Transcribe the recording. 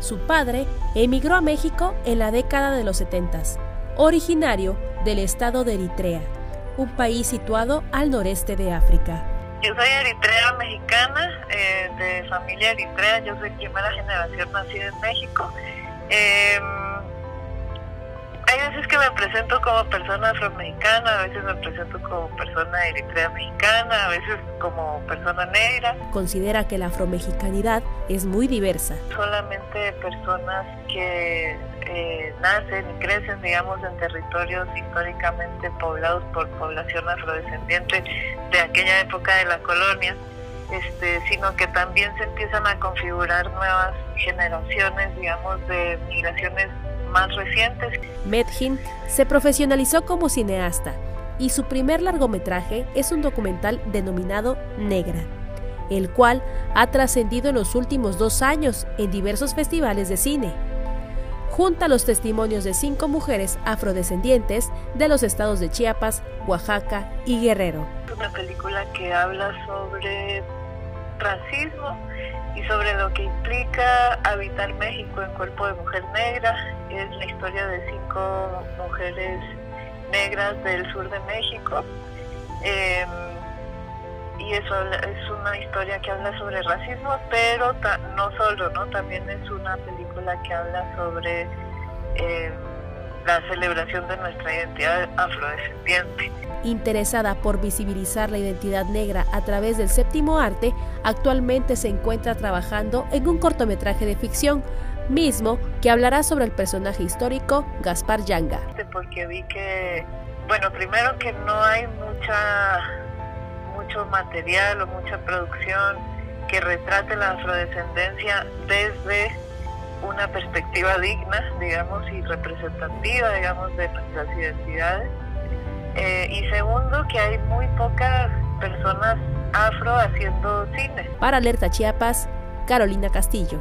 Su padre emigró a México en la década de los 70, originario del estado de Eritrea, un país situado al noreste de África. Yo soy eritrea mexicana, eh, de familia eritrea, yo soy primera generación nacida en México. Em, me presento como persona afromexicana, a veces me presento como persona eritrea mexicana, a veces como persona negra. Considera que la afromexicanidad es muy diversa. Solamente personas que eh, nacen y crecen, digamos, en territorios históricamente poblados por población afrodescendiente de aquella época de la colonia, este, sino que también se empiezan a configurar nuevas generaciones, digamos, de migraciones más recientes. Medhin se profesionalizó como cineasta y su primer largometraje es un documental denominado Negra, el cual ha trascendido en los últimos dos años en diversos festivales de cine. Junta los testimonios de cinco mujeres afrodescendientes de los estados de Chiapas, Oaxaca y Guerrero. Es una película que habla sobre racismo y sobre lo que implica habitar México en cuerpo de mujer negra. Es la historia de cinco mujeres negras del sur de México. Em, y eso es una historia que habla sobre racismo, pero no solo, ¿no? También es una película que habla sobre em, la celebración de nuestra identidad afrodescendiente. Interesada por visibilizar la identidad negra a través del séptimo arte, actualmente se encuentra trabajando en un cortometraje de ficción, mismo que hablará sobre el personaje histórico Gaspar Yanga. Porque vi que, bueno, primero que no hay mucha, mucho material o mucha producción que retrate la afrodescendencia desde una perspectiva digna, digamos, y representativa, digamos, de nuestras identidades. Eh, y segundo, que hay muy pocas personas afro haciendo cine. Para Alerta Chiapas, Carolina Castillo.